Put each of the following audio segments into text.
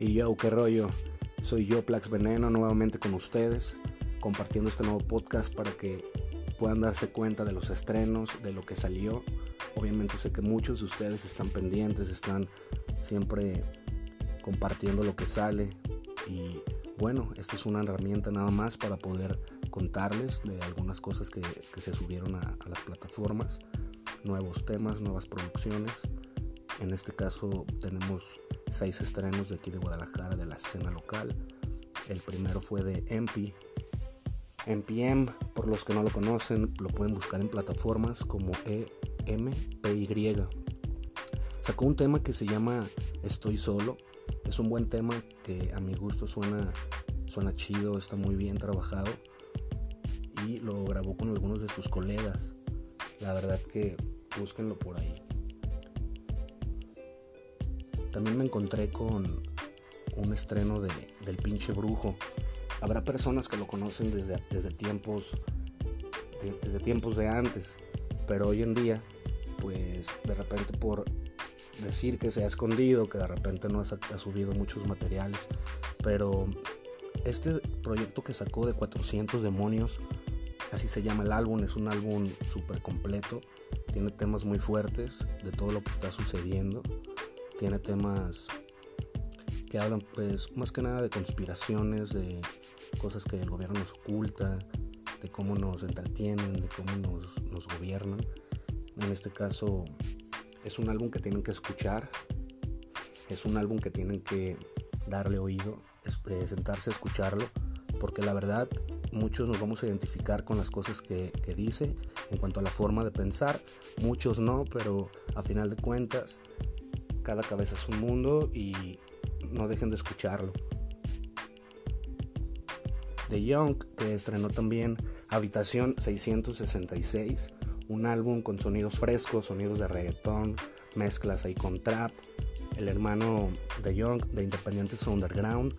Yo, qué rollo. Soy yo, Plax Veneno, nuevamente con ustedes, compartiendo este nuevo podcast para que puedan darse cuenta de los estrenos, de lo que salió. Obviamente sé que muchos de ustedes están pendientes, están siempre compartiendo lo que sale. Y bueno, esta es una herramienta nada más para poder contarles de algunas cosas que, se subieron a las plataformas, nuevos temas, nuevas producciones. En este caso tenemos seis estrenos de aquí de Guadalajara de la escena local. El primero fue de MP. MPM, por los que no lo conocen, lo pueden buscar en plataformas como EMPY. Sacó un tema que se llama Estoy solo. Es un buen tema que a mi gusto suena, suena chido, está muy bien trabajado. Y lo grabó con algunos de sus colegas. La verdad que búsquenlo por ahí. También me encontré con un estreno de, del pinche brujo. Habrá personas que lo conocen desde, desde tiempos de, desde tiempos de antes, pero hoy en día, pues de repente por decir que se ha escondido, que de repente no ha, subido muchos materiales, pero este proyecto que sacó de 400 demonios, así se llama el álbum, es un álbum súper completo, tiene temas muy fuertes de todo lo que está sucediendo tiene temas que hablan pues más que nada de conspiraciones, de cosas que el gobierno nos oculta, de cómo nos entretienen, de cómo nos, nos gobiernan. En este caso es un álbum que tienen que escuchar, es un álbum que tienen que darle oído, eh, sentarse a escucharlo, porque la verdad muchos nos vamos a identificar con las cosas que, que, dice en cuanto a la forma de pensar, muchos no, pero a final de cuentas cada cabeza es un mundo y no dejen de escucharlo. The Young, que estrenó también Habitación 666, un álbum con sonidos frescos, sonidos de reggaetón, mezclas ahí con trap. El hermano de Young de Independientes Underground,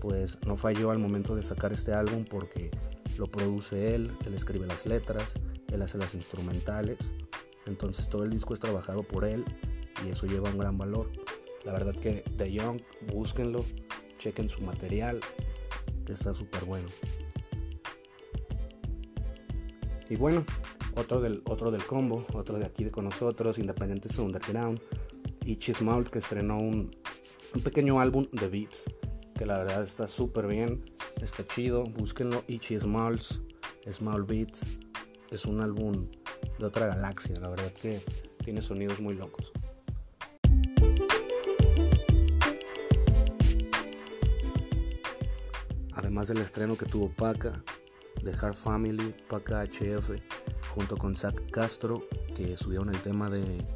pues no falló al momento de sacar este álbum porque lo produce él, él escribe las letras, él hace las instrumentales. Entonces todo el disco es trabajado por él y eso lleva un gran valor. La verdad que The Young, búsquenlo, chequen su material, que está súper bueno. Y bueno, otro del, otro del combo, otro de aquí de con nosotros, Independientes Underground, y Chismault que estrenó un, un pequeño álbum de beats, que la verdad está súper bien, está chido, búsquenlo, y Chismalls, Small Beats, es un álbum de otra galaxia, la verdad que tiene sonidos muy locos. Además del estreno que tuvo Paca, de Hard Family, Paca HF, junto con Zach Castro, que subieron el tema de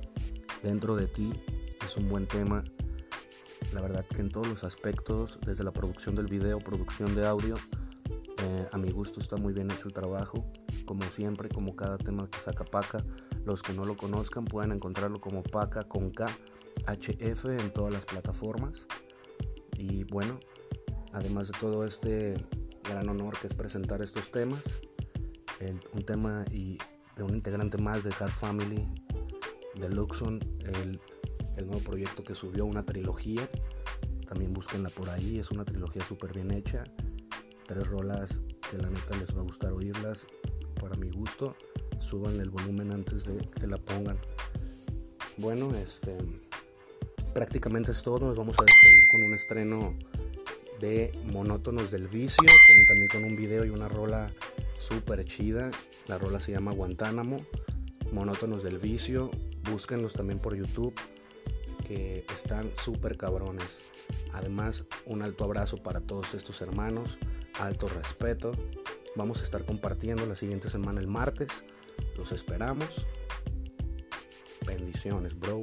Dentro de ti, es un buen tema. La verdad que en todos los aspectos, desde la producción del video, producción de audio, eh, a mi gusto está muy bien hecho el trabajo. Como siempre, como cada tema que saca Paca, los que no lo conozcan pueden encontrarlo como Paca con K, HF en todas las plataformas. Y bueno, además de todo este gran honor que es presentar estos temas, un tema y de un integrante más de Hard Family, de Luxon, el, nuevo proyecto que subió, una trilogía, también búsquenla por ahí, es una trilogía súper bien hecha, tres rolas que la neta les va a gustar oírlas, para mi gusto, suban el volumen antes de que la pongan. Bueno, este prácticamente es todo, nos vamos a despedir con un estreno de Monótonos del Vicio, también con un video y una rola súper chida. La rola se llama Guantánamo, Monótonos del Vicio. Búsquenlos también por YouTube, que están súper cabrones. Además, un alto abrazo para todos estos hermanos, alto respeto. Vamos a estar compartiendo la siguiente semana el martes. Los esperamos. Bendiciones, bro.